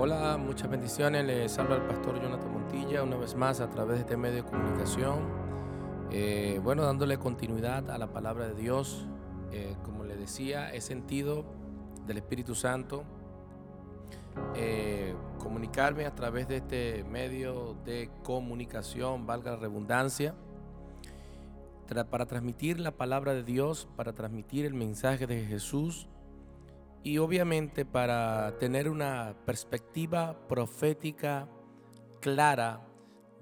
Hola, muchas bendiciones. Les habla el pastor Jonathan Montilla una vez más a través de este medio de comunicación. Eh, bueno, dándole continuidad a la palabra de Dios. Eh, como le decía, he sentido del Espíritu Santo eh, comunicarme a través de este medio de comunicación, valga la redundancia, para transmitir la palabra de Dios, para transmitir el mensaje de Jesús y obviamente para tener una perspectiva profética clara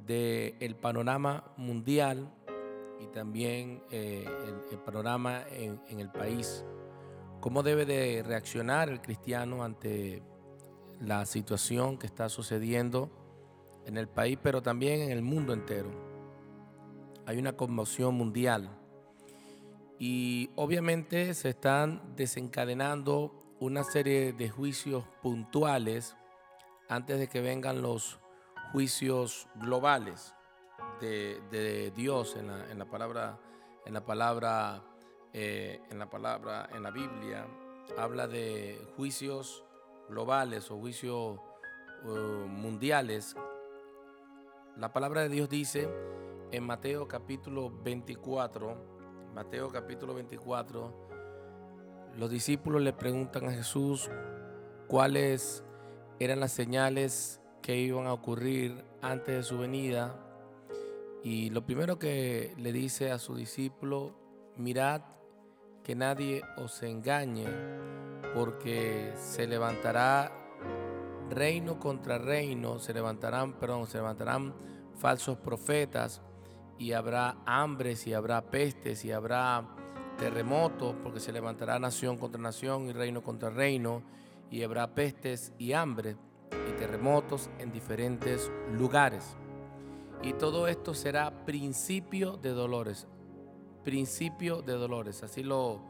del panorama mundial y también eh, el, panorama en, en, el país. Cómo debe de reaccionar el cristiano ante la situación que está sucediendo en el país, pero también en el mundo entero. Hay una conmoción mundial y obviamente se están desencadenando una serie de juicios puntuales antes de que vengan los juicios globales de, Dios en la, palabra, en la palabra, eh, en la palabra, en la Biblia, habla de juicios globales o juicios uh, mundiales. La palabra de Dios dice en Mateo capítulo 24, Mateo capítulo 24, los discípulos le preguntan a Jesús cuáles eran las señales que iban a ocurrir antes de su venida. Y lo primero que le dice a su discípulo, mirad que nadie os engañe, porque se levantará reino contra reino, se levantarán, perdón, se levantarán falsos profetas y habrá hambres y habrá pestes y habrá terremotos, porque se levantará nación contra nación y reino contra reino, y habrá pestes y hambre y terremotos en diferentes lugares. Y todo esto será principio de dolores, principio de dolores, así lo,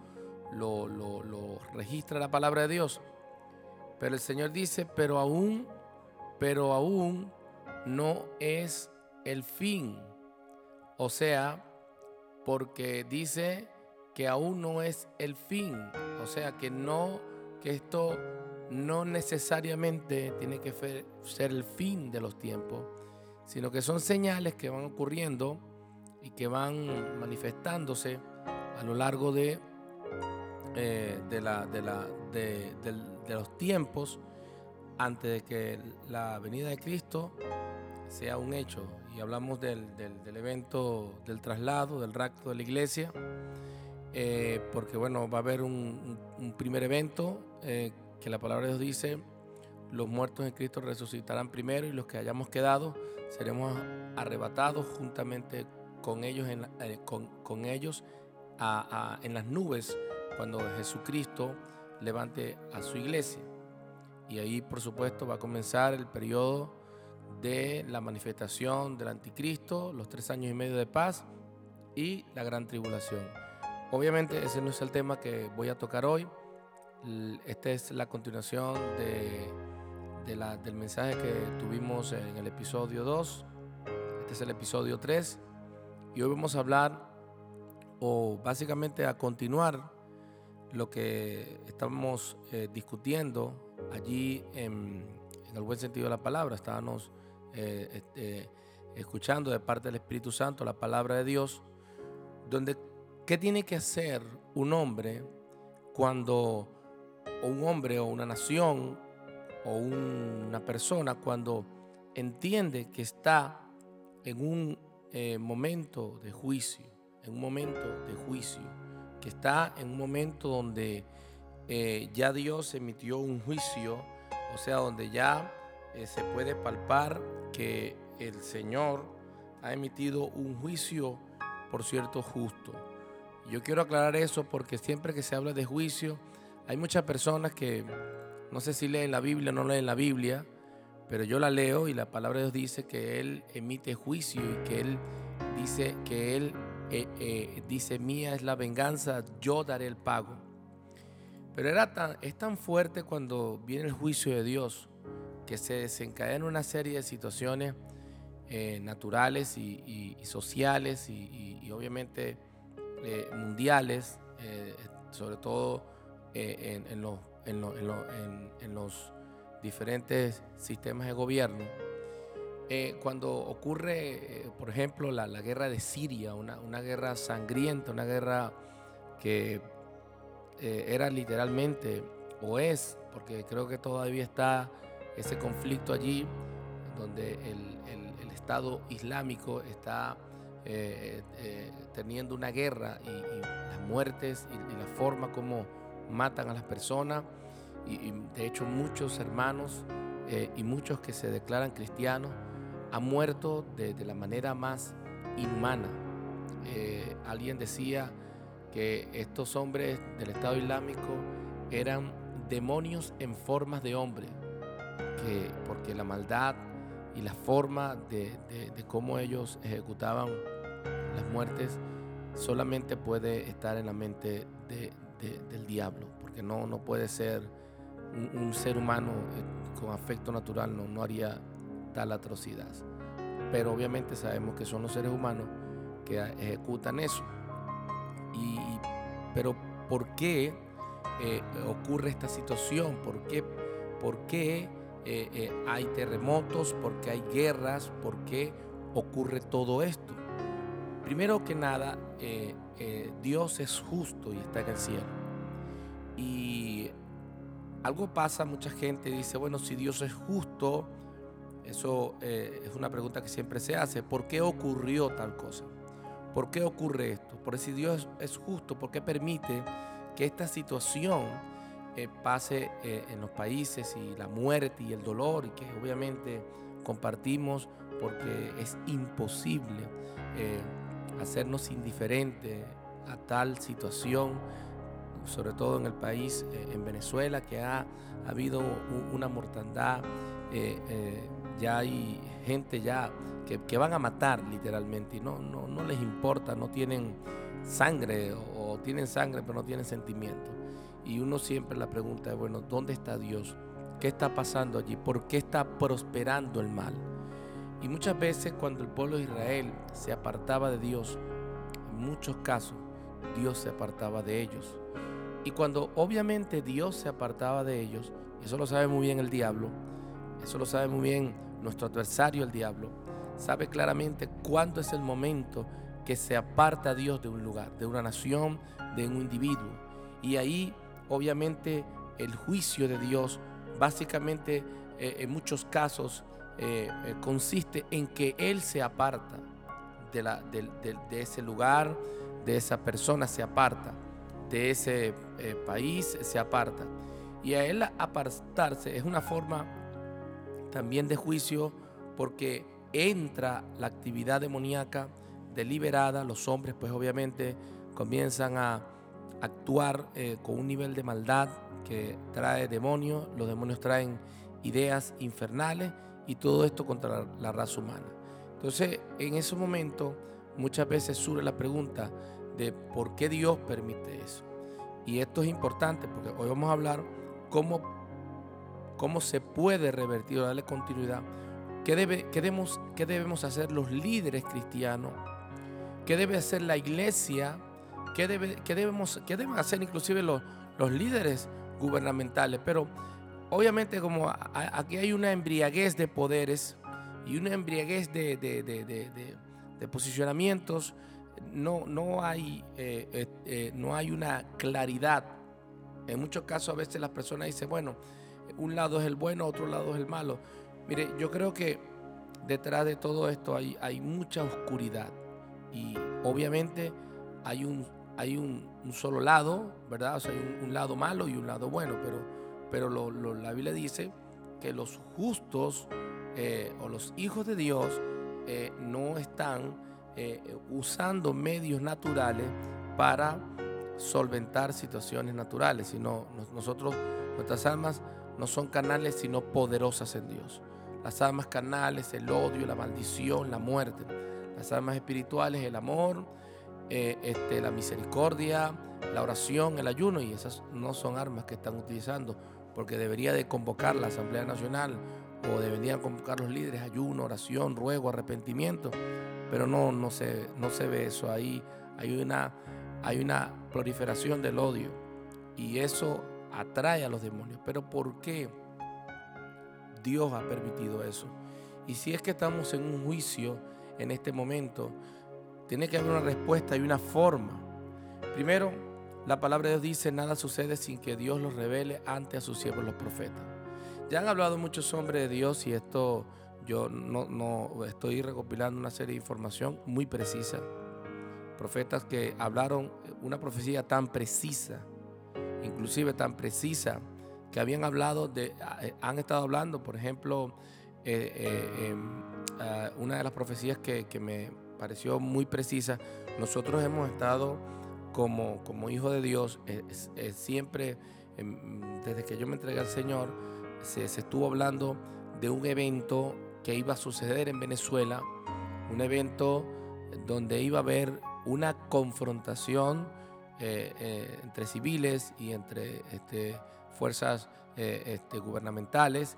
lo, lo, registra la palabra de Dios. Pero el Señor dice, pero aún, pero aún no es el fin. O sea, porque dice que aún no es el fin. O sea, que no, que esto no necesariamente tiene que ser el fin de los tiempos, sino que son señales que van ocurriendo y que van manifestándose a lo largo de, eh, de, la, de, la, de, los tiempos antes de que la venida de Cristo sea un hecho. Y hablamos del, del evento del traslado, del rapto de la iglesia. Eh, porque bueno, va a haber un, primer evento eh, que la palabra de Dios dice, los muertos en Cristo resucitarán primero y los que hayamos quedado seremos arrebatados juntamente con ellos en, eh, con, ellos en las nubes cuando Jesucristo levante a su iglesia. Y ahí, por supuesto, va a comenzar el periodo de la manifestación del anticristo, los tres años y medio de paz y la gran tribulación. Obviamente ese no es el tema que voy a tocar hoy. Esta es la continuación de, del mensaje que tuvimos en el episodio 2. Este es el episodio 3. Y hoy vamos a hablar, o básicamente a continuar lo que estamos eh, discutiendo allí en, el buen sentido de la palabra. Estábamos eh, este, escuchando de parte del Espíritu Santo la palabra de Dios, donde ¿Qué tiene que hacer un hombre cuando, o un hombre o una nación o una persona cuando entiende que está en un eh, momento de juicio, en un momento de juicio, que está en un momento donde eh, ya Dios emitió un juicio, o sea, donde ya eh, se puede palpar que el Señor ha emitido un juicio, por cierto, justo. Yo quiero aclarar eso porque siempre que se habla de juicio, hay muchas personas que no sé si leen la Biblia o no leen la Biblia, pero yo la leo y la palabra de Dios dice que Él emite juicio y que Él dice que Él eh, eh, dice, mía es la venganza, yo daré el pago. Pero era tan, es tan fuerte cuando viene el juicio de Dios que se desencadena una serie de situaciones eh, naturales y, sociales y obviamente eh, mundiales, eh, sobre todo eh, en, los, en, los, diferentes sistemas de gobierno. Cuando ocurre, por ejemplo, la, guerra de Siria, una, guerra sangrienta, una guerra que era literalmente, o es, porque creo que todavía está ese conflicto allí, donde el, Estado Islámico está teniendo una guerra y, las muertes y, la forma como matan a las personas y, de hecho muchos hermanos eh, y muchos que se declaran cristianos han muerto de, la manera más inhumana. Eh, alguien decía que estos hombres del Estado Islámico eran demonios en formas de hombre, que, porque la maldad y la forma de, cómo ellos ejecutaban las muertes solamente puede estar en la mente del diablo, porque no, no puede ser un, ser humano eh, con afecto natural, no, no haría tal atrocidad. Pero obviamente sabemos que son los seres humanos que ejecutan eso. Y, pero ¿por qué eh, ocurre esta situación? ¿Por qué, por qué eh, hay terremotos? ¿Por qué hay guerras? ¿Por qué ocurre todo esto? Primero que nada, Dios es justo y está en el cielo. Y algo pasa, mucha gente dice, bueno, si Dios es justo, eso eh, es una pregunta que siempre se hace, ¿por qué ocurrió tal cosa? ¿Por qué ocurre esto? Por si Dios es justo, ¿por qué permite que esta situación eh, pase eh, en los países y la muerte y el dolor y que obviamente compartimos porque es imposible hacernos indiferentes a tal situación sobre todo en el país, eh, en Venezuela, que ha, habido una mortandad, eh, eh, ya hay gente ya que, van a matar literalmente y no, no, no les importa, no tienen sangre o, tienen sangre pero no tienen sentimiento. Y uno siempre la pregunta es, bueno, ¿dónde está Dios? ¿Qué está pasando allí? ¿Por qué está prosperando el mal? Y muchas veces cuando el pueblo de Israel se apartaba de Dios, en muchos casos Dios se apartaba de ellos. Y cuando obviamente Dios se apartaba de ellos, eso lo sabe muy bien el diablo, eso lo sabe muy bien nuestro adversario el diablo, sabe claramente cuándo es el momento que se aparta Dios de un lugar, de una nación, de un individuo. Y ahí obviamente el juicio de Dios básicamente eh, en muchos casos eh, eh, consiste en que Él se aparta de, la, de ese lugar, de esa persona, se aparta de ese eh, país se aparta. Y a él apartarse es una forma también de juicio porque entra la actividad demoníaca deliberada, los hombres pues obviamente comienzan a actuar con un nivel de maldad que trae demonios, los demonios traen ideas infernales y todo esto contra la, la raza humana. Entonces en ese momento muchas veces surge la pregunta, de por qué Dios permite eso. Y esto es importante porque hoy vamos a hablar cómo, cómo se puede revertir o darle continuidad. ¿Qué, debe, qué, debemos, ¿Qué debemos hacer los líderes cristianos? ¿Qué debe hacer la iglesia? ¿Qué, debe, qué debemos, qué deben hacer inclusive los, los líderes gubernamentales? Pero obviamente como aquí hay una embriaguez de poderes y una embriaguez de, posicionamientos, no, no, hay, eh, eh, eh, no hay una claridad. En muchos casos a veces las personas dicen, bueno, un lado es el bueno, otro lado es el malo. Mire, yo creo que detrás de todo esto hay, hay mucha oscuridad y obviamente hay un, hay un, solo lado, ¿verdad? O sea, hay un, lado malo y un lado bueno, pero, pero la Biblia dice que los justos o los hijos de Dios no están eh, usando medios naturales para solventar situaciones naturales, sino nosotros, nuestras almas no son canales, sino poderosas en Dios. Las almas canales, el odio, la maldición, la muerte. Las almas espirituales, el amor, eh, este, la misericordia, la oración, el ayuno, y esas no son armas que están utilizando, porque debería de convocar la Asamblea Nacional o deberían convocar los líderes ayuno, oración, ruego, arrepentimiento pero no, no, se, no se ve eso. Ahí hay una, hay una proliferación del odio y eso atrae a los demonios. Pero ¿por qué? Dios ha permitido eso. Y si es que estamos en un juicio en este momento, tiene que haber una respuesta y una forma. Primero, la palabra de Dios dice, nada sucede sin que Dios lo revele ante a sus siervos los profetas. Ya han hablado muchos hombres de Dios y esto yo no, no estoy recopilando una serie de información muy precisa. Profetas que hablaron una profecía tan precisa, inclusive tan precisa, que habían hablado de, eh, han estado hablando, por ejemplo, eh, eh, ah, una de las profecías que, que me pareció muy precisa, nosotros hemos estado como, como hijo de Dios, siempre, em, desde que yo me entregué al Señor, se, estuvo hablando de un evento que iba a suceder en Venezuela, un evento donde iba a haber una confrontación eh, eh, entre civiles y entre este, fuerzas eh, este, gubernamentales.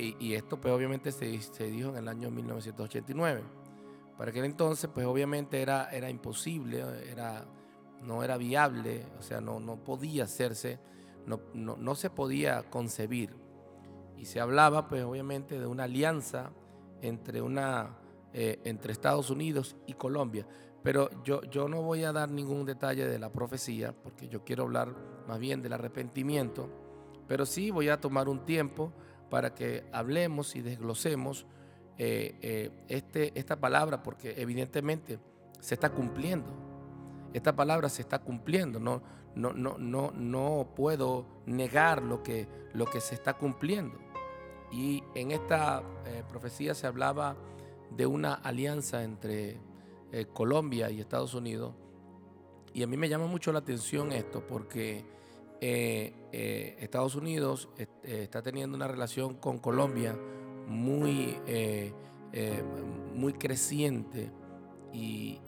Y, esto pues obviamente se, se, dijo en el año 1989. Para aquel entonces pues obviamente era, era imposible, era, no era viable, o sea, no, no podía hacerse, no, no se podía concebir y se hablaba pues obviamente de una alianza entre, una, eh, entre Estados Unidos y Colombia. Pero yo, yo no voy a dar ningún detalle de la profecía porque yo quiero hablar más bien del arrepentimiento, pero sí voy a tomar un tiempo para que hablemos y desglosemos eh, eh, este, esta palabra porque evidentemente se está cumpliendo. Esta palabra se está cumpliendo. No, no, no, no, no puedo negar lo que, lo que se está cumpliendo. Y en esta eh, profecía se hablaba de una alianza entre Colombia y Estados Unidos. Y a mí me llama mucho la atención esto porque Estados Unidos está teniendo una relación con Colombia muy, muy creciente. y,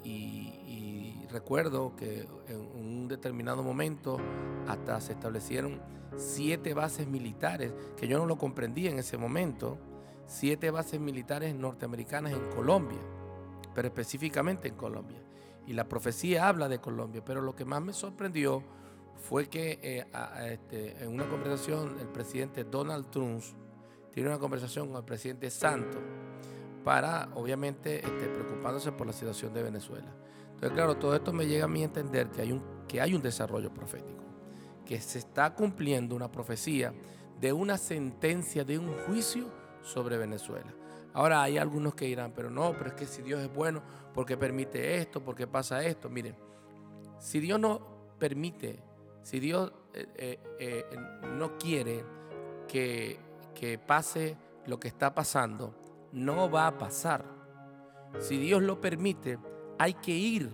recuerdo que en un determinado momento hasta se establecieron siete bases militares, que yo no lo comprendí en ese momento, siete bases militares norteamericanas en Colombia, pero específicamente en Colombia. Y la profecía habla de Colombia, pero lo que más me sorprendió fue que eh, este, en una conversación el presidente Donald Trump tiene una conversación con el presidente Santos para, obviamente, este, preocupándose por la situación de Venezuela. Entonces, claro, todo esto me llega a mí a entender que hay un, que hay un desarrollo profético, que se está cumpliendo una profecía de una sentencia, de un juicio sobre Venezuela. Ahora hay algunos que dirán, pero no, pero es que si Dios es bueno, ¿por qué permite esto? ¿Por qué pasa esto? Miren, si Dios no permite, si Dios eh, eh, eh, no quiere que, que pase lo que está pasando, no va a pasar. Si Dios lo permite, hay que ir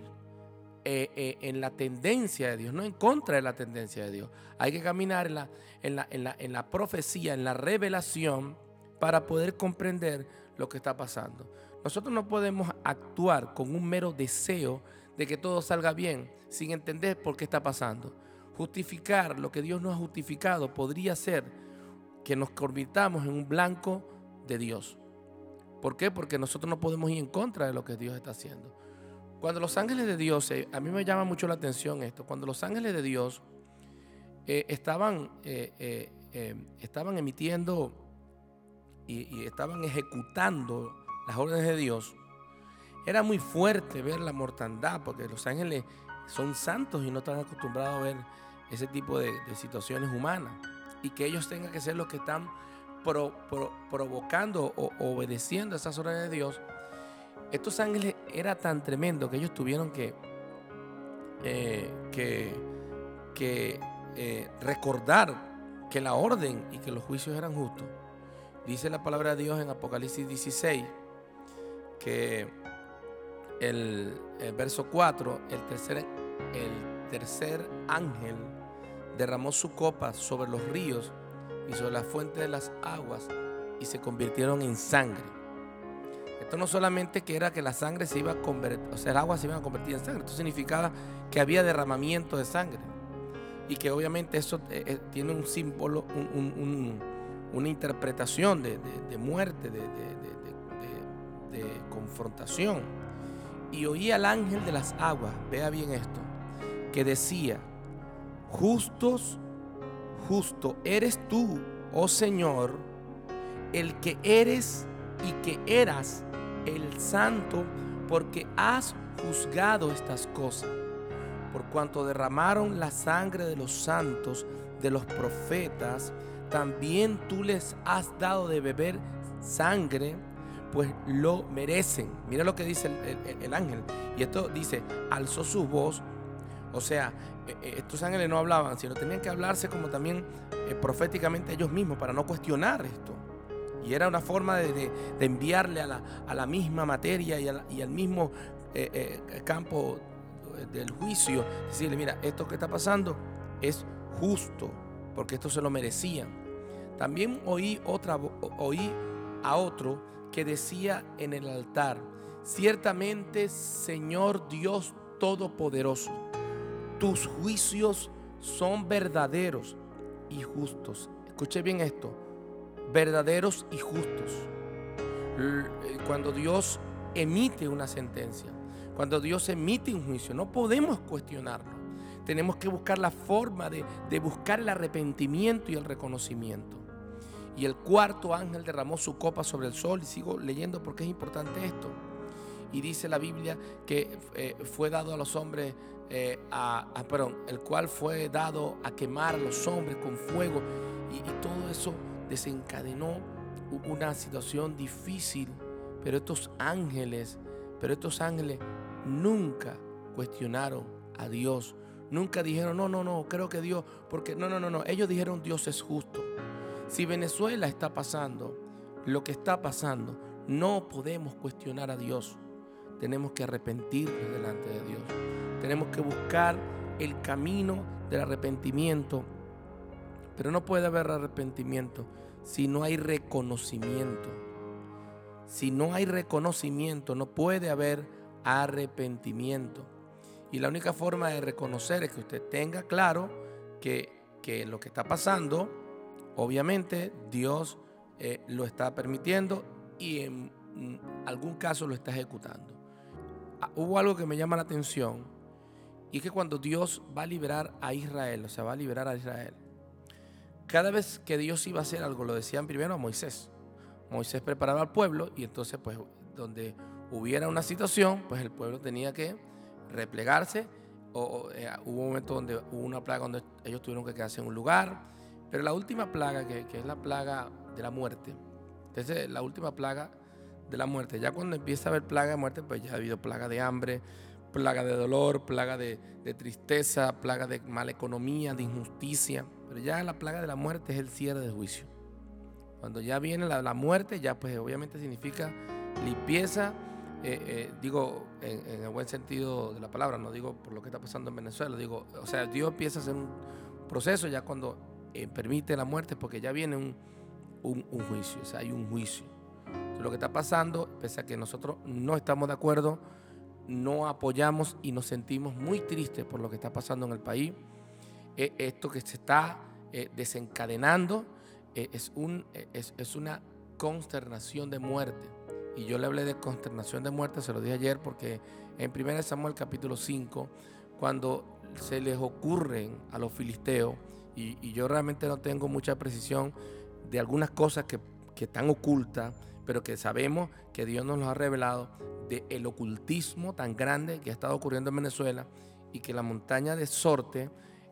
eh, eh, en la tendencia de Dios, no en contra de la tendencia de Dios. Hay que caminar en la, en la, en la, profecía, en la revelación, para poder comprender lo que está pasando. Nosotros no podemos actuar con un mero deseo de que todo salga bien sin entender por qué está pasando. Justificar lo que Dios no ha justificado podría ser que nos convirtamos en un blanco de Dios. ¿Por qué? Porque nosotros no podemos ir en contra de lo que Dios está haciendo. Cuando los ángeles de Dios, eh, a mí me llama mucho la atención esto, cuando los ángeles de Dios eh, estaban, eh, estaban emitiendo y, estaban ejecutando las órdenes de Dios, era muy fuerte ver la mortandad, porque los ángeles son santos y no están acostumbrados a ver ese tipo de, situaciones humanas. Y que ellos tengan que ser los que están provocando o obedeciendo esas órdenes de Dios estos ángeles era tan tremendo que ellos tuvieron que, eh, que, eh, recordar que la orden y que los juicios eran justos. Dice la palabra de Dios en Apocalipsis 16 que el, el verso 4, el tercer, el tercer ángel derramó su copa sobre los ríos y sobre la fuente de las aguas y se convirtieron en sangre. Esto no solamente que era que la sangre se iba a convertir, o sea, el agua se iba a convertir en sangre. Esto significaba que había derramamiento de sangre. Y que obviamente eso eh, eh, tiene un símbolo, una interpretación de, muerte, de, de confrontación. Y oí al ángel de las aguas, vea bien esto, que decía, justos, justo eres tú, oh Señor, el que eres y que eras el santo, porque has juzgado estas cosas. Por cuanto derramaron la sangre de los santos, de los profetas, también tú les has dado de beber sangre, pues lo merecen. Mira lo que dice el, ángel. Y esto dice, alzó su voz. O sea, estos ángeles no hablaban, sino tenían que hablarse como también eh, proféticamente ellos mismos para no cuestionar esto. Y era una forma de, enviarle a la, misma materia y, al mismo eh, eh, campo del juicio, decirle, mira, esto que está pasando es justo, porque esto se lo merecían. También oí, otra, oí a otro que decía en el altar, ciertamente Señor Dios Todopoderoso, tus juicios son verdaderos y justos. Escuche bien esto, verdaderos y justos. Eh, cuando Dios emite una sentencia, cuando Dios emite un juicio, no podemos cuestionarlo. Tenemos que buscar la forma de, buscar el arrepentimiento y el reconocimiento. Y el cuarto ángel derramó su copa sobre el sol. Y sigo leyendo porque es importante esto. Y dice la Biblia que eh, fue dado a los hombres, eh, a, el cual fue dado a quemar a los hombres con fuego. Y, y todo eso desencadenó una situación difícil. Pero estos ángeles, pero estos ángeles nunca cuestionaron a Dios. Nunca dijeron, no, no, no, creo que Dios, porque no, no, no, no. Ellos dijeron, Dios es justo. Si Venezuela está pasando lo que está pasando, no podemos cuestionar a Dios. Tenemos que arrepentirnos delante de Dios. Tenemos que buscar el camino del arrepentimiento. Pero no puede haber arrepentimiento si no hay reconocimiento. Si no hay reconocimiento, no puede haber arrepentimiento. Y la única forma de reconocer es que usted tenga claro que, que lo que está pasando Obviamente Dios eh, lo está permitiendo y en algún caso lo está ejecutando. Ah, hubo algo que me llama la atención y es que cuando Dios va a liberar a Israel, o sea, va a liberar a Israel, cada vez que Dios iba a hacer algo, lo decían primero a Moisés. Moisés preparaba al pueblo y entonces pues donde hubiera una situación, pues el pueblo tenía que replegarse. O, eh, hubo un momento donde hubo una plaga donde ellos tuvieron que quedarse en un lugar pero la última plaga, que, es la plaga de la muerte, entonces la última plaga de la muerte, ya cuando empieza a haber plaga de muerte, pues ya ha habido plaga de hambre, plaga de dolor, plaga de, tristeza, plaga de mala economía, de injusticia. Pero ya la plaga de la muerte es el cierre del juicio. Cuando ya viene la, muerte, ya pues obviamente significa limpieza, eh, eh, digo en, el buen sentido de la palabra, no digo por lo que está pasando en Venezuela, digo, o sea, Dios empieza a hacer un proceso ya cuando eh, permite la muerte porque ya viene un, juicio, o sea, hay un juicio. Lo que está pasando, pese a que nosotros no estamos de acuerdo, no apoyamos y nos sentimos muy tristes por lo que está pasando en el país, eh, esto que se está eh, desencadenando es, un, es, es una consternación de muerte. Y yo le hablé de consternación de muerte, se lo dije ayer, porque en 1 Samuel capítulo 5, cuando se les ocurren a los filisteos y, yo realmente no tengo mucha precisión de algunas cosas que, están ocultas, pero que sabemos que Dios nos lo ha revelado, de el ocultismo tan grande que ha estado ocurriendo en Venezuela y que la montaña de Sorte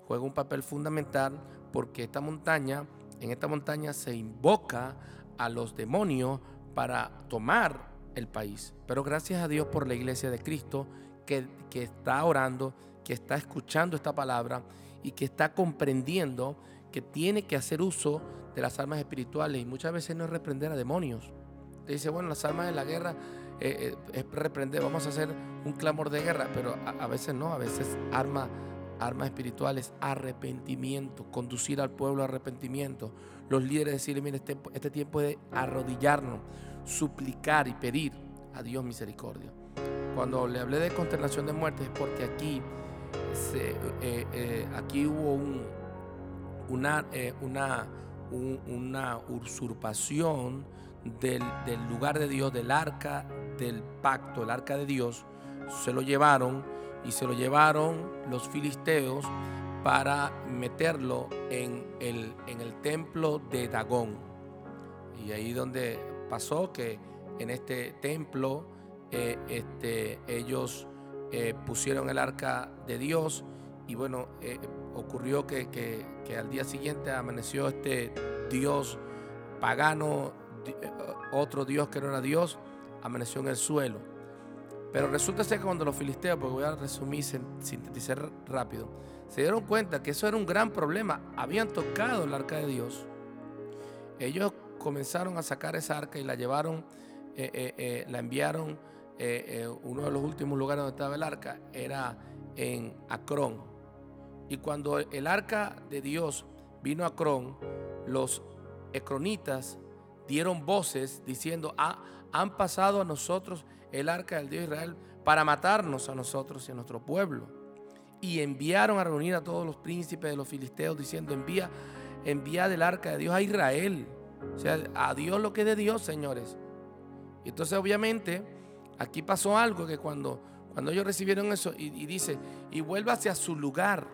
juega un papel fundamental porque esta montaña, en esta montaña se invoca a los demonios para tomar el país. Pero gracias a Dios por la iglesia de Cristo que, que está orando, que está escuchando esta palabra y que está comprendiendo que tiene que hacer uso de las armas espirituales y muchas veces no es reprender a demonios. Dice, bueno, las armas de la guerra eh, eh, es reprender, vamos a hacer un clamor de guerra, pero a, veces no, a veces arma, armas espirituales, arrepentimiento, conducir al pueblo a arrepentimiento. Los líderes decirle, mire, este, este tiempo de arrodillarnos, suplicar y pedir a Dios misericordia. Cuando le hablé de consternación de muerte es porque aquí eh, eh, aquí hubo una, una, una usurpación del, lugar de Dios, del arca del pacto, el arca de Dios, se lo llevaron y se lo llevaron los filisteos para meterlo en el, en el templo de Dagón. Y ahí donde pasó que en este templo eh, este, ellos eh, pusieron el arca de Dios y bueno, eh, ocurrió que, que, al día siguiente amaneció este Dios pagano, otro Dios que no era Dios, amaneció en el suelo. Pero resulta ser que cuando los filisteos, porque voy a resumir, sintetizar rápido, se dieron cuenta que eso era un gran problema, habían tocado el arca de Dios, ellos comenzaron a sacar esa arca y la llevaron, la enviaron eh, eh, uno de los últimos lugares donde estaba el arca era en Acrón. Y cuando el arca de Dios vino a Acrón, los ecronitas dieron voces diciendo, ah, han pasado a nosotros el arca del Dios Israel para matarnos a nosotros y a nuestro pueblo. Y enviaron a reunir a todos los príncipes de los filisteos diciendo, envía, envía del arca de Dios a Israel. O sea, a Dios lo que es de Dios, señores. Y entonces obviamente Aquí pasó algo que cuando, cuando ellos recibieron eso y, dice, y vuelva hacia su lugar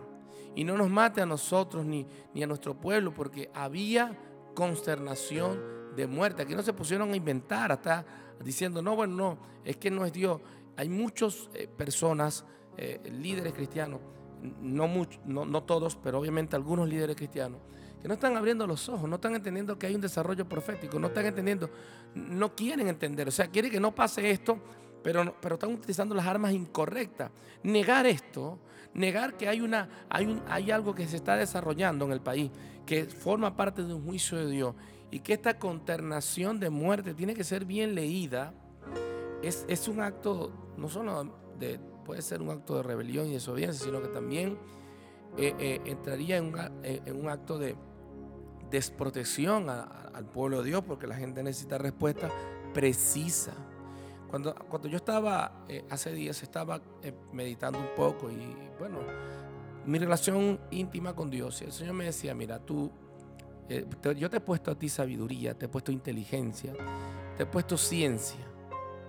y no nos mate a nosotros ni, ni a nuestro pueblo, porque había consternación de muerte. Aquí no se pusieron a inventar, hasta diciendo, no, bueno, no, es que no es Dios. Hay muchas eh, personas, eh, líderes cristianos, no, no, no todos, pero obviamente algunos líderes cristianos, que no están abriendo los ojos, no están entendiendo que hay un desarrollo profético, no están entendiendo, no quieren entender, o sea, quieren que no pase esto, pero, pero están utilizando las armas incorrectas. Negar esto, negar que hay, una, hay, un, hay algo que se está desarrollando en el país, que forma parte de un juicio de Dios, y que esta conternación de muerte tiene que ser bien leída, es, es un acto, no solo de, puede ser un acto de rebelión y desobediencia, sino que también eh, eh, entraría en en un acto de desprotección al pueblo de Dios porque la gente necesita respuesta precisa. Cuando, cuando yo estaba eh, hace días, estaba eh, meditando un poco y bueno, mi relación íntima con Dios, y el Señor me decía, mira, tú, eh, yo te he puesto a ti sabiduría, te he puesto inteligencia, te he puesto ciencia.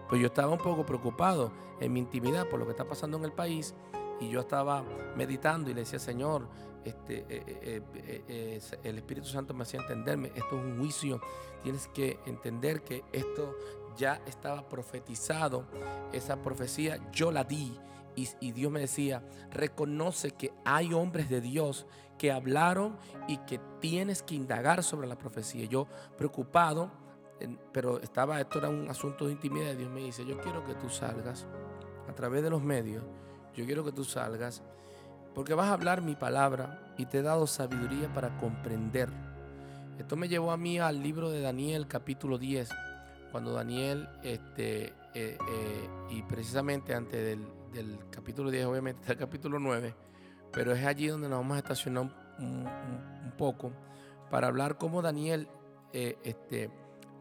Pues yo estaba un poco preocupado en mi intimidad por lo que está pasando en el país y yo estaba meditando y le decía, Señor, este, eh, eh, el Espíritu Santo me hacía entenderme, esto es un juicio, tienes que entender que esto ya estaba profetizado, esa profecía yo la di y, Dios me decía, reconoce que hay hombres de Dios que hablaron y que tienes que indagar sobre la profecía. Yo preocupado, pero estaba, esto era un asunto de intimidad, Dios me dice, yo quiero que tú salgas a través de los medios, yo quiero que tú salgas porque vas a hablar mi palabra y te he dado sabiduría para comprender. Esto me llevó a mí al libro de Daniel capítulo 10, cuando Daniel, este, eh, eh, y precisamente antes del, capítulo 10, obviamente está el capítulo 9, pero es allí donde nos vamos a estacionar un, poco para hablar cómo Daniel eh, este,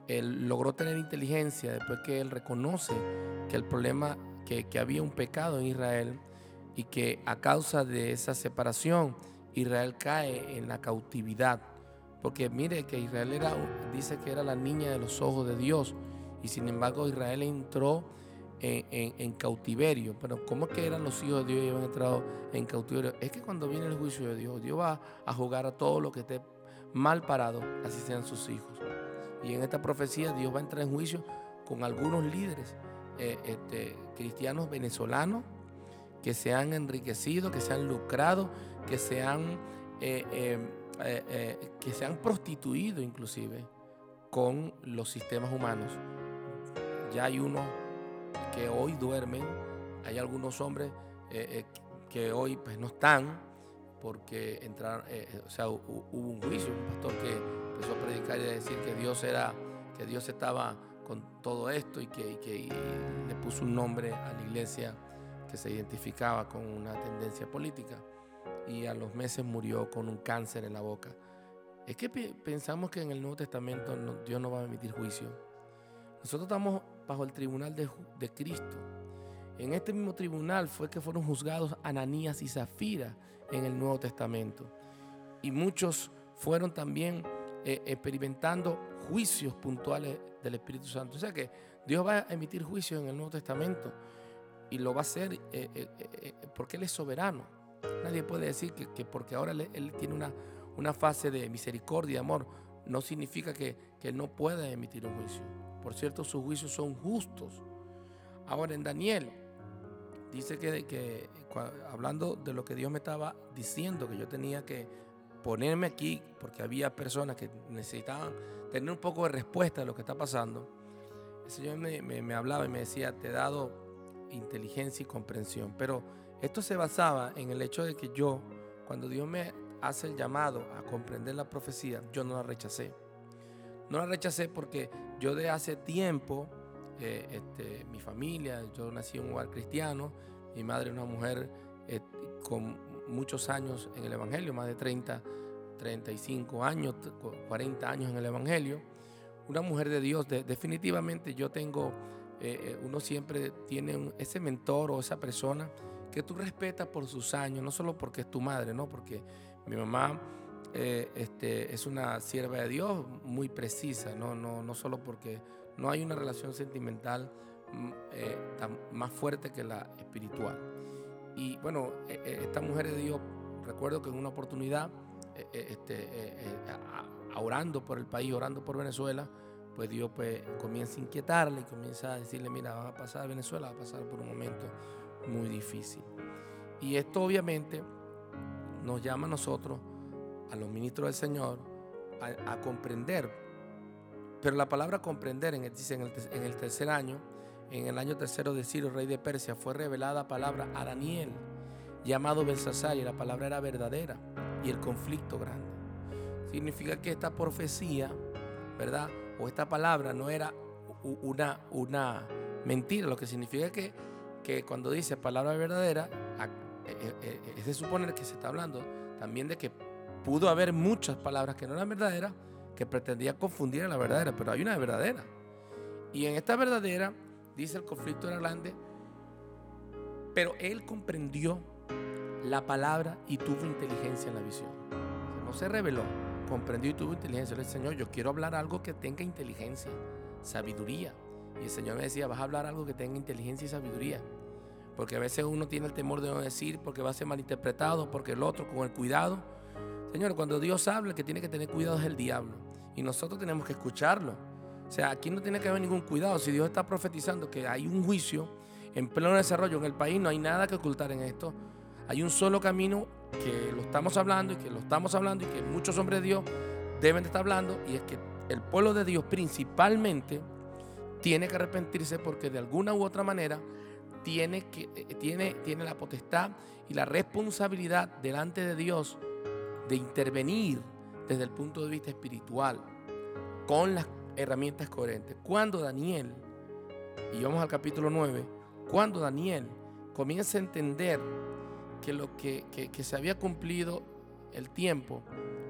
logró tener inteligencia después que él reconoce que el problema, que, que había un pecado en Israel, y que a causa de esa separación Israel cae en la cautividad. Porque mire que Israel era, dice que era la niña de los ojos de Dios y sin embargo Israel entró en, cautiverio. Pero ¿cómo es que eran los hijos de Dios y habían entrado en cautiverio? Es que cuando viene el juicio de Dios, Dios va a jugar a todo lo que esté mal parado, así sean sus hijos. Y en esta profecía Dios va a entrar en juicio con algunos líderes eh, este, cristianos venezolanos que se han enriquecido, que se han lucrado, que se han, eh, eh, que se han prostituido inclusive con los sistemas humanos. Ya hay unos que hoy duermen, hay algunos hombres que hoy pues no están porque entraron, o sea, hubo un juicio, un pastor que empezó a predicar y a decir que Dios era, que Dios estaba con todo esto y que, que le puso un nombre a la iglesia que se identificaba con una tendencia política y a los meses murió con un cáncer en la boca. Es que pensamos que en el Nuevo Testamento Dios no va a emitir juicio. Nosotros estamos bajo el tribunal de, Cristo. En este mismo tribunal fue que fueron juzgados Ananías y Zafira en el Nuevo Testamento. Y muchos fueron también eh, experimentando juicios puntuales del Espíritu Santo. O sea que Dios va a emitir juicio en el Nuevo Testamento y lo va a hacer eh, eh, porque Él es soberano. Nadie puede decir que, porque ahora Él, tiene una, una, fase de misericordia y amor, no significa que, que no puede emitir un juicio. Por cierto, sus juicios son justos. Ahora en Daniel dice que, hablando de lo que Dios me estaba diciendo, que yo tenía que ponerme aquí porque había personas que necesitaban tener un poco de respuesta de lo que está pasando. El Señor me, me hablaba y me decía, te he dado inteligencia y comprensión. Pero esto se basaba en el hecho de que yo, cuando Dios me hace el llamado a comprender la profecía, yo no la rechacé. No la rechacé porque yo de hace tiempo, eh, este, mi familia, yo nací en un hogar cristiano, mi madre es una mujer eh, con muchos años en el Evangelio, más de 30, 35 años, 40 años en el Evangelio, una mujer de Dios. definitivamente yo tengo, eh, uno siempre tiene ese mentor o esa persona que tú respetas por sus años, no solo porque es tu madre, ¿no? Porque mi mamá eh, este, es una sierva de Dios muy precisa, ¿no? No, no solo porque no hay una relación sentimental mm, eh, más fuerte que la espiritual. Y bueno, e, e, esta mujer de Dios, recuerdo que en una oportunidad, e, este, orando por el país, orando por Venezuela, pues Dios pues, comienza a inquietarle y comienza a decirle, mira, va a pasar Venezuela, va a pasar por un momento muy difícil. Y esto obviamente nos llama a nosotros, a los ministros del Señor, a, comprender. Pero la palabra comprender, en el, dice en el, tercer año, en el año tercero de Ciro, rey de Persia, fue revelada palabra a Daniel, llamado Belsasar, y la palabra era verdadera y el conflicto grande. Significa que esta profecía, ¿verdad? O esta palabra no era una, una mentira, lo que significa que, que cuando dice palabra verdadera, eh, eh, eh, es de suponer que se está hablando también de que pudo haber muchas palabras que no eran verdaderas, que pretendían confundir a la verdadera, pero hay una verdadera. Y en esta verdadera, dice el conflicto era grande, pero él comprendió la palabra y tuvo inteligencia en la visión. No se reveló, comprendió y tuvo inteligencia. Le Señor, yo quiero hablar algo que tenga inteligencia, sabiduría. Y el Señor me decía, vas a hablar algo que tenga inteligencia y sabiduría porque a veces uno tiene el temor de no decir porque va a ser malinterpretado, porque el otro con el cuidado. Señor, cuando Dios habla, que tiene que tener cuidado es el diablo. Y nosotros tenemos que escucharlo. O sea, aquí no tiene que haber ningún cuidado. Si Dios está profetizando que hay un juicio en pleno desarrollo en el país, no hay nada que ocultar en esto. Hay un solo camino que lo estamos hablando y que lo estamos hablando y que muchos hombres de Dios deben de estar hablando y es que el pueblo de Dios principalmente tiene que arrepentirse porque de alguna u otra manera tiene, que, eh, tiene, tiene la potestad y la responsabilidad delante de Dios de intervenir desde el punto de vista espiritual con las herramientas coherentes. Cuando Daniel, y vamos al capítulo 9, cuando Daniel comienza a entender que lo que, se había cumplido el tiempo,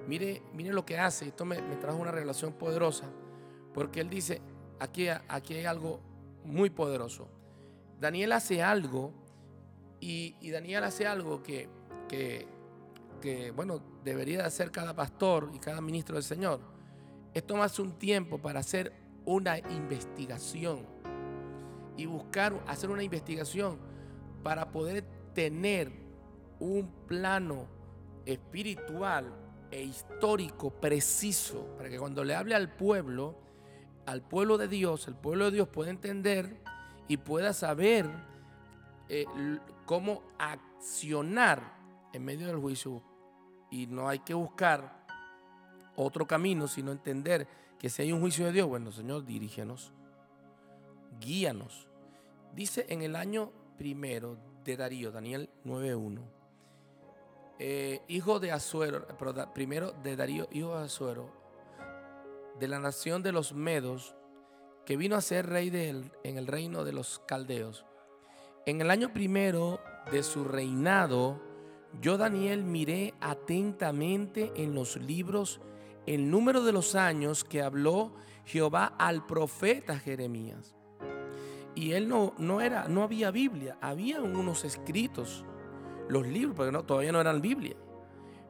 mire, mire lo que hace, esto me, me trajo una revelación poderosa, porque él dice, aquí, aquí hay algo muy poderoso. Daniel hace algo y, Daniel hace algo que, que, bueno, debería de hacer cada pastor y cada ministro del Señor. Es tomarse un tiempo para hacer una investigación y buscar, hacer una investigación para poder tener un plano espiritual e histórico preciso, para que cuando le hable al pueblo, al pueblo de Dios, el pueblo de Dios pueda entender y pueda saber eh, cómo accionar en medio del juicio. Y no hay que buscar otro camino, sino entender que si hay un juicio de Dios, bueno, Señor, dirígenos, guíanos. Dice en el año primero de Darío, Daniel 9.1, eh, hijo de Azuero, primero de Darío, hijo de Azuero, de la nación de los Medos, que vino a ser rey en el reino de los caldeos. En el año primero de su reinado, yo Daniel miré atentamente en los libros el número de los años que habló Jehová al profeta Jeremías. Y él no, no era, no había Biblia, había unos escritos, los libros, porque no, todavía no eran Biblia,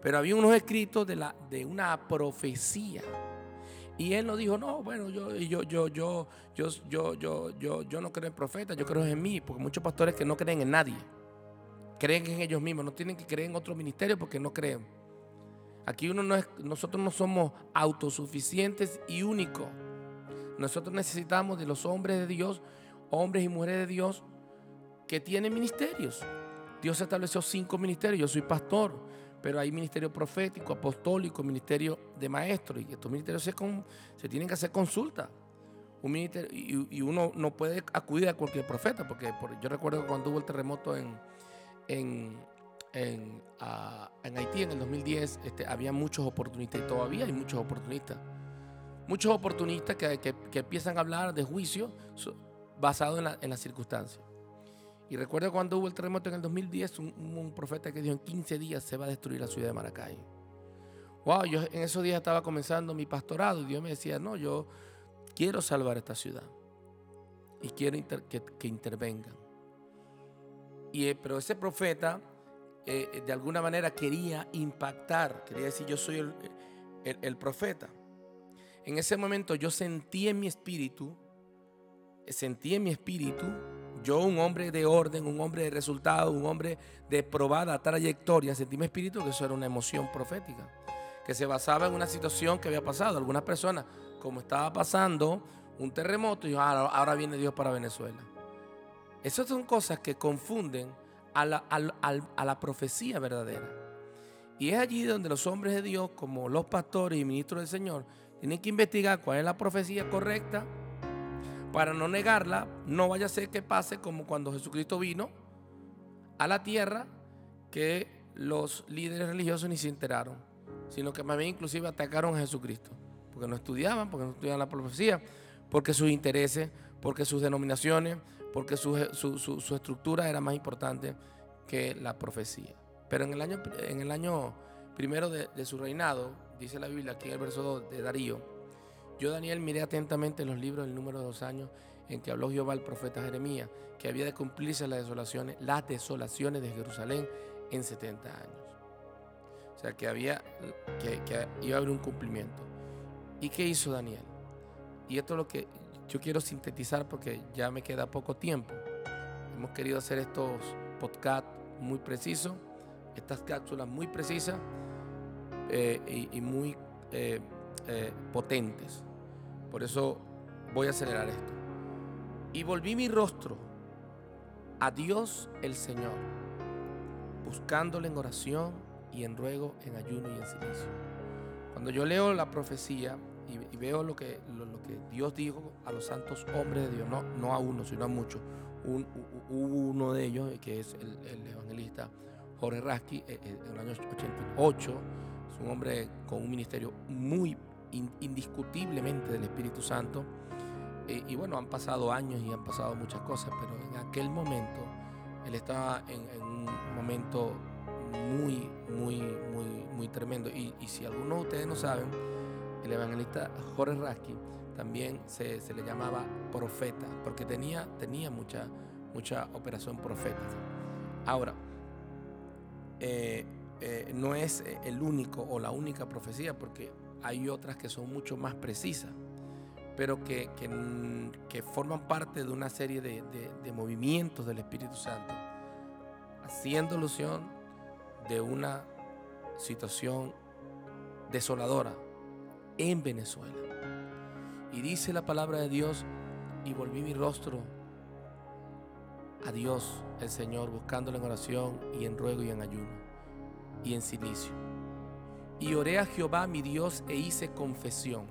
pero había unos escritos de, la, de una profecía. Y él no dijo, no, bueno, yo, yo, yo, yo, yo, yo, yo, yo, yo no creo en profetas, yo creo en mí, porque muchos pastores que no creen en nadie, creen en ellos mismos, no tienen que creer en otro ministerio porque no creen. Aquí uno no es, nosotros no somos autosuficientes y únicos. Nosotros necesitamos de los hombres de Dios, hombres y mujeres de Dios que tienen ministerios. Dios estableció cinco ministerios. Yo soy pastor, pero hay ministerio profético, apostólico, ministerio de maestro. Y estos ministerios se, se tienen que hacer consulta. Un ministerio, y, uno no puede acudir a cualquier profeta, porque yo recuerdo cuando hubo el terremoto en, en, en, Haití en el 2010, este, había muchos oportunistas y todavía hay muchos oportunistas. Muchos oportunistas que, que, empiezan a hablar de juicio basado en las circunstancias. Y recuerdo cuando hubo el terremoto en el 2010, un, profeta que dijo en 15 días se va a destruir la ciudad de Maracay. Wow, yo en esos días estaba comenzando mi pastorado y Dios me decía, no, yo quiero salvar esta ciudad y quiero que, que, intervengan. Y, eh, pero ese profeta eh, de alguna manera quería impactar, quería decir, yo soy el, profeta. En ese momento yo sentí en mi espíritu, sentí en mi espíritu yo, un hombre de orden, un hombre de resultado, un hombre de probada trayectoria, sentí mi espíritu que eso era una emoción profética, que se basaba en una situación que había pasado. Algunas personas, como estaba pasando un terremoto, y ahora, ahora viene Dios para Venezuela. Esas son cosas que confunden a la, a la profecía verdadera. Y es allí donde los hombres de Dios, como los pastores y ministros del Señor, tienen que investigar cuál es la profecía correcta para no negarla, no vaya a ser que pase como cuando Jesucristo vino a la tierra, que los líderes religiosos ni se enteraron, sino que más bien inclusive atacaron a Jesucristo, porque no estudiaban, porque no estudiaban la profecía, porque sus intereses, porque sus denominaciones, porque su, estructura era más importante que la profecía. Pero en el año, en el año primero de, su reinado, dice la Biblia aquí en el verso 2 de Darío, yo, Daniel, miré atentamente los libros del número de dos años en que habló Jehová el profeta Jeremías, que había de cumplirse las desolaciones, las desolaciones de Jerusalén en 70 años. O sea, que, había, que, que iba a haber un cumplimiento. ¿Y qué hizo Daniel? Y esto es lo que yo quiero sintetizar porque ya me queda poco tiempo. Hemos querido hacer estos podcasts muy precisos, estas cápsulas muy precisas eh, y, muy eh, eh, potentes. Por eso voy a acelerar esto. Y volví mi rostro a Dios el Señor, buscándole en oración y en ruego, en ayuno y en silencio. Cuando yo leo la profecía y, veo lo que, lo, que Dios dijo a los santos hombres de Dios, no, no a uno, sino a muchos, un, uno de ellos, que es el, evangelista Jorge Rasky, eh, eh, en el año 88, es un hombre con un ministerio muy indiscutiblemente del Espíritu Santo. Eh, y bueno, han pasado años y han pasado muchas cosas, pero en aquel momento él estaba en, un momento muy, muy, muy, muy tremendo. Y, si algunos de ustedes no saben, el evangelista Jorge Raskin también se, le llamaba profeta, porque tenía, tenía mucha, mucha operación profética. Ahora, eh, eh, no es el único o la única profecía, porque hay otras que son mucho más precisas, pero que, que, forman parte de una serie de, movimientos del Espíritu Santo, haciendo alusión de una situación desoladora en Venezuela. Y dice la palabra de Dios, y volví mi rostro a Dios, el Señor, buscándolo en oración y en ruego y en ayuno y en silicio y oré a Jehová mi Dios e hice confesión.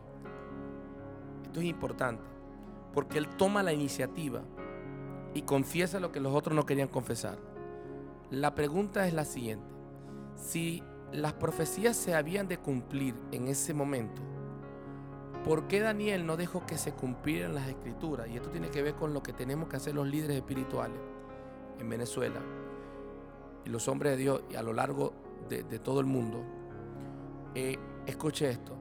Esto es importante, porque Él toma la iniciativa y confiesa lo que los otros no querían confesar. La pregunta es la siguiente. Si las profecías se habían de cumplir en ese momento, ¿por qué Daniel no dejó que se cumplieran las escrituras? Y esto tiene que ver con lo que tenemos que hacer los líderes espirituales en Venezuela y los hombres de Dios y a lo largo de, todo el mundo eh, escuche esto.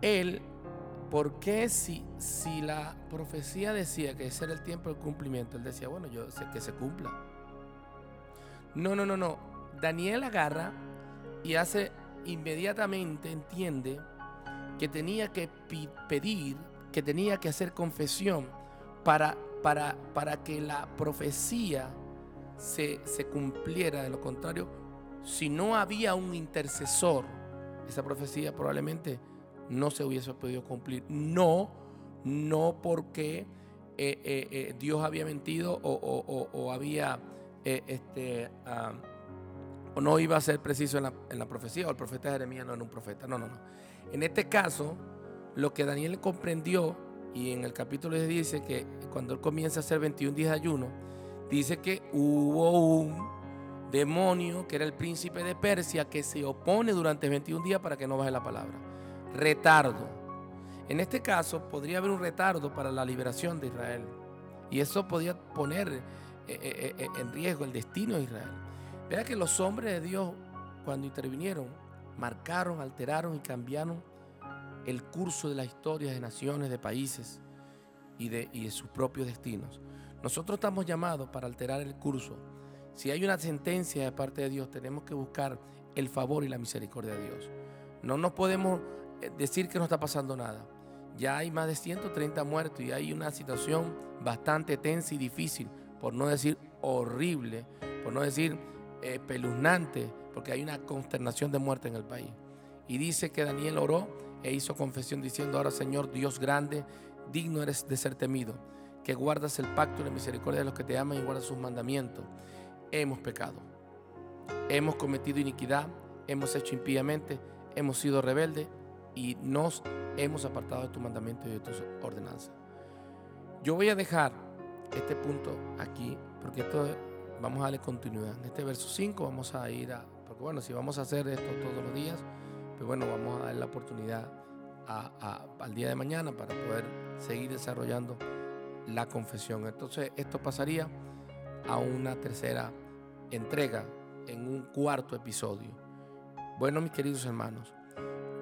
Él, ¿por qué si, si la profecía decía que ese era el tiempo del cumplimiento? Él decía, bueno, yo sé que se cumpla. No, no, no, no. Daniel agarra y hace inmediatamente, entiende que tenía que pedir, que tenía que hacer confesión para, para, para que la profecía se, se cumpliera. De lo contrario, si no había un intercesor, esa profecía probablemente no se hubiese podido cumplir. No, no porque eh, eh, eh, Dios había mentido o, había, este, ah, o no iba a ser preciso en la, en la profecía, o el profeta Jeremías no era un profeta. No, no, no. En este caso, lo que Daniel comprendió, y en el capítulo dice que cuando él comienza a hacer 21 días de ayuno, dice que hubo un demonio que era el príncipe de Persia que se opone durante 21 días para que no baje la palabra. Retardo. En este caso podría haber un retardo para la liberación de Israel. Y eso podía poner eh, eh, eh, en riesgo el destino de Israel. Vea que los hombres de Dios cuando intervinieron marcaron, alteraron y cambiaron el curso de la historia de naciones, de países y de, y de sus propios destinos. Nosotros estamos llamados para alterar el curso si hay una sentencia de parte de Dios, tenemos que buscar el favor y la misericordia de Dios. No nos podemos eh, decir que no está pasando nada. Ya hay más de 130 muertos y hay una situación bastante tensa y difícil, por no decir horrible, por no decir eh, peluznante, porque hay una consternación de muerte en el país. Y dice que Daniel oró e hizo confesión diciendo, ahora Señor Dios grande, digno eres de ser temido, que guardas el pacto y la misericordia de los que te aman y guardas sus mandamientos hemos pecado. Hemos cometido iniquidad, hemos hecho impíamente, hemos sido rebeldes y nos hemos apartado de tu mandamiento y de tus ordenanzas. Yo voy a dejar este punto aquí porque esto vamos a darle continuidad. En este verso 5 vamos a ir a, porque bueno, si vamos a hacer esto todos los días, pues bueno, vamos a dar la oportunidad al día de mañana para poder seguir desarrollando la confesión. Entonces esto pasaría a una tercera entrega en un cuarto episodio. Bueno, mis queridos hermanos,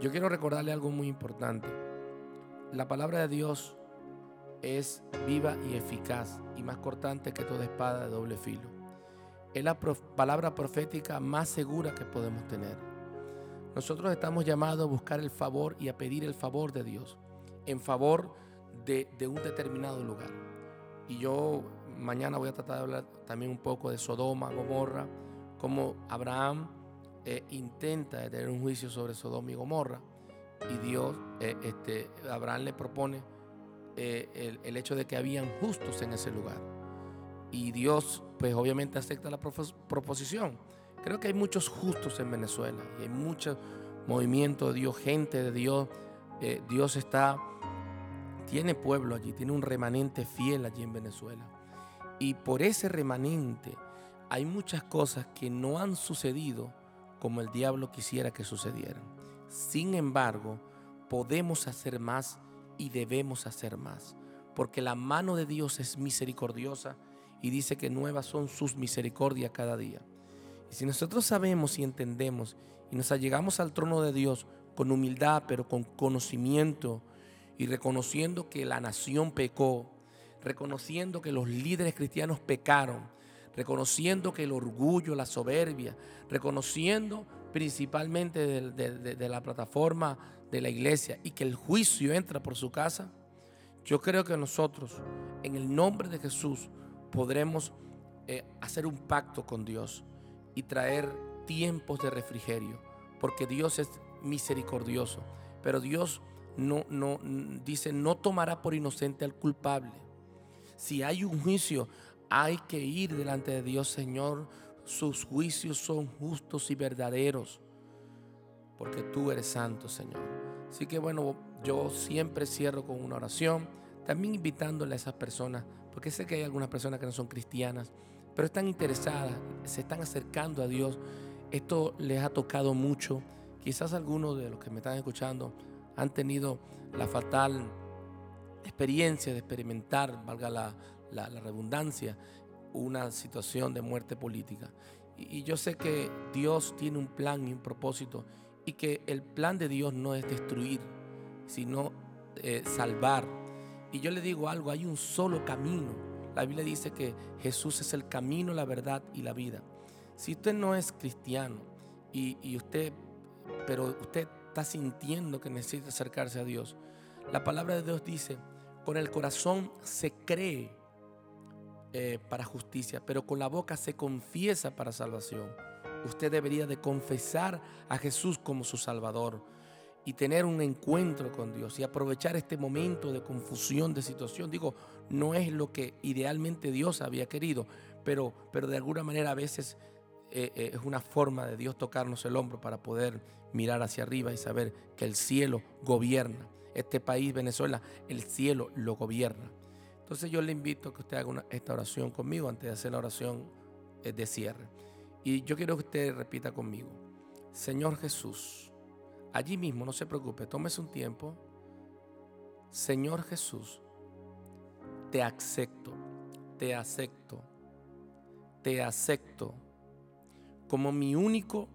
yo quiero recordarle algo muy importante. La palabra de Dios es viva y eficaz y más cortante que toda espada de doble filo. Es la palabra profética más segura que podemos tener. Nosotros estamos llamados a buscar el favor y a pedir el favor de Dios en favor de, un determinado lugar. Y yo mañana voy a tratar de hablar también un poco de Sodoma, Gomorra, cómo Abraham eh, intenta tener un juicio sobre Sodoma y Gomorra y Dios, eh, este, Abraham le propone eh, el, hecho de que habían justos en ese lugar. Y Dios, pues obviamente acepta la proposición. Creo que hay muchos justos en Venezuela y hay mucho movimiento de Dios, gente de Dios. Dios está, tiene pueblo allí, tiene un remanente fiel allí en Venezuela. Y por ese remanente hay muchas cosas que no han sucedido como el diablo quisiera que sucedieran. Sin embargo, podemos hacer más y debemos hacer más, porque la mano de Dios es misericordiosa y dice que nuevas son sus misericordias cada día. Y si nosotros sabemos y entendemos y nos allegamos al trono de Dios con humildad, pero con conocimiento y reconociendo que la nación pecó, reconociendo que los líderes cristianos pecaron, reconociendo que el orgullo, la soberbia, reconociendo principalmente de, la plataforma de la iglesia y que el juicio entra por su casa, yo creo que nosotros, en el nombre de Jesús, podremos eh, hacer un pacto con Dios y traer tiempos de refrigerio, porque Dios es misericordioso, pero Dios no, no dice no tomará por inocente al culpable. Si hay un juicio, hay que ir delante de Dios, Señor. Sus juicios son justos y verdaderos, porque tú eres santo, Señor. Así que bueno, yo siempre cierro con una oración, también invitándole a esas personas, porque sé que hay algunas personas que no son cristianas, pero están interesadas, se están acercando a Dios. Esto les ha tocado mucho. Quizás algunos de los que me están escuchando han tenido la fatal experiencia de experimentar, valga la, redundancia, una situación de muerte política. Y, yo sé que Dios tiene un plan y un propósito y que el plan de Dios no es destruir, sino eh, salvar. Y yo le digo algo, hay un solo camino. La Biblia dice que Jesús es el camino, la verdad y la vida. Si usted no es cristiano y, usted, pero usted está sintiendo que necesita acercarse a Dios, la palabra de Dios dice con el corazón se cree eh, para justicia, pero con la boca se confiesa para salvación. Usted debería de confesar a Jesús como su Salvador y tener un encuentro con Dios y aprovechar este momento de confusión, de situación. Digo, no es lo que idealmente Dios había querido, pero, pero de alguna manera a veces eh, eh, es una forma de Dios tocarnos el hombro para poder mirar hacia arriba y saber que el cielo gobierna. Este país, Venezuela, el cielo lo gobierna. Entonces yo le invito a que usted haga esta oración conmigo antes de hacer la oración eh, de cierre. Y yo quiero que usted repita conmigo. Señor Jesús, allí mismo, no se preocupe, tómese un tiempo. Señor Jesús, te acepto, te acepto, te acepto como mi único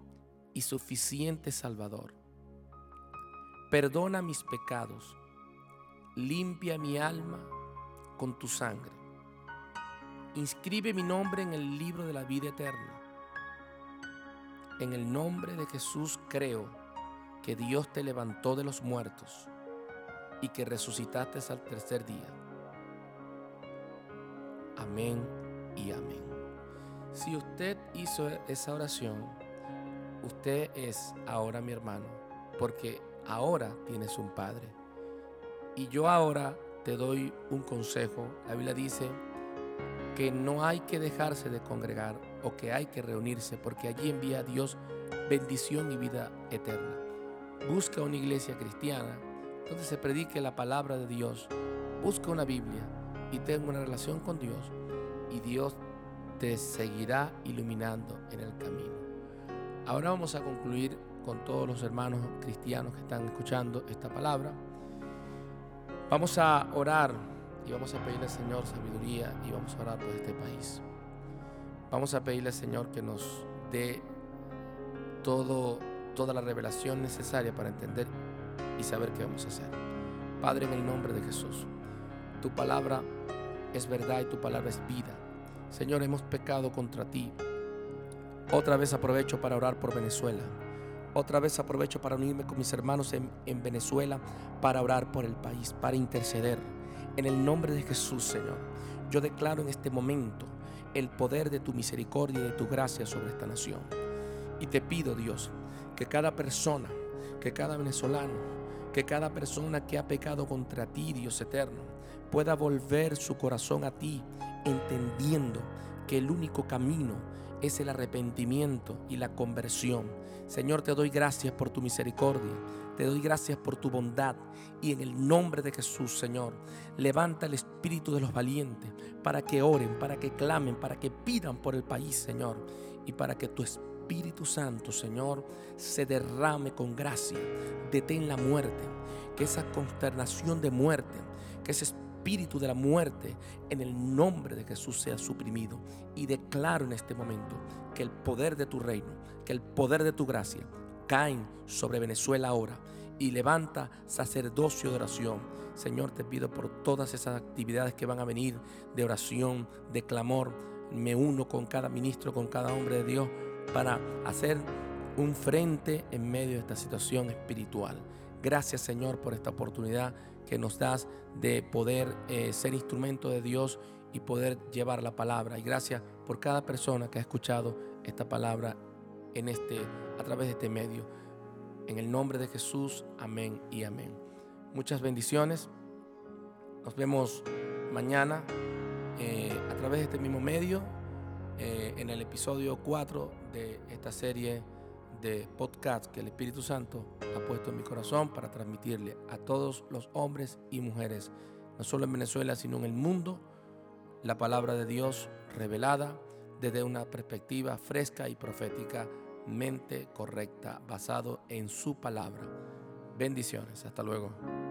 y suficiente Salvador. Perdona mis pecados, limpia mi alma con tu sangre. Inscribe mi nombre en el libro de la vida eterna. En el nombre de Jesús creo que Dios te levantó de los muertos y que resucitaste al tercer día. Amén y amén. Si usted hizo esa oración, usted es ahora mi hermano, porque ahora tienes un padre. Y yo ahora te doy un consejo. La Biblia dice que no hay que dejarse de congregar o que hay que reunirse, porque allí envía a Dios bendición y vida eterna. Busca una iglesia cristiana donde se predique la palabra de Dios. Busca una Biblia y tenga una relación con Dios y Dios te seguirá iluminando en el camino. Ahora vamos a concluir con todos los hermanos cristianos que están escuchando esta palabra. Vamos a orar y vamos a pedirle al Señor sabiduría y vamos a orar por este país. Vamos a pedirle al Señor que nos dé todo, toda la revelación necesaria para entender y saber qué vamos a hacer. Padre, en el nombre de Jesús, tu palabra es verdad y tu palabra es vida. Señor, hemos pecado contra ti. Otra vez aprovecho para orar por Venezuela. Otra vez aprovecho para unirme con mis hermanos en, en, Venezuela para orar por el país, para interceder. En el nombre de Jesús, Señor, yo declaro en este momento el poder de tu misericordia y de tu gracia sobre esta nación. Y te pido, Dios, que cada persona, que cada venezolano, que cada persona que ha pecado contra ti, Dios eterno, pueda volver su corazón a ti entendiendo que el único camino es el arrepentimiento y la conversión. Señor, te doy gracias por tu misericordia, te doy gracias por tu bondad y en el nombre de Jesús, Señor, levanta el espíritu de los valientes para que oren, para que clamen, para que pidan por el país, Señor, y para que tu Espíritu Santo, Señor, se derrame con gracia. Detén la muerte, que esa consternación de muerte, que ese espíritu de la muerte en el nombre de Jesús sea suprimido. Y declaro en este momento que el poder de tu reino, que el poder de tu gracia caen sobre Venezuela ahora y levanta sacerdocio de oración. Señor, te pido por todas esas actividades que van a venir de oración, de clamor. Me uno con cada ministro, con cada hombre de Dios para hacer un frente en medio de esta situación espiritual. Gracias Señor por esta oportunidad que nos das de poder eh, ser instrumento de Dios y poder llevar la palabra. Y gracias por cada persona que ha escuchado esta palabra en este, a través de este medio. En el nombre de Jesús, amén y amén. Muchas bendiciones. Nos vemos mañana eh, a través de este mismo medio, eh, en el episodio 4 de esta serie de podcast que el Espíritu Santo ha puesto en mi corazón para transmitirle a todos los hombres y mujeres, no solo en Venezuela, sino en el mundo, la palabra de Dios revelada desde una perspectiva fresca y profética, mente correcta, basado en su palabra. Bendiciones. Hasta luego.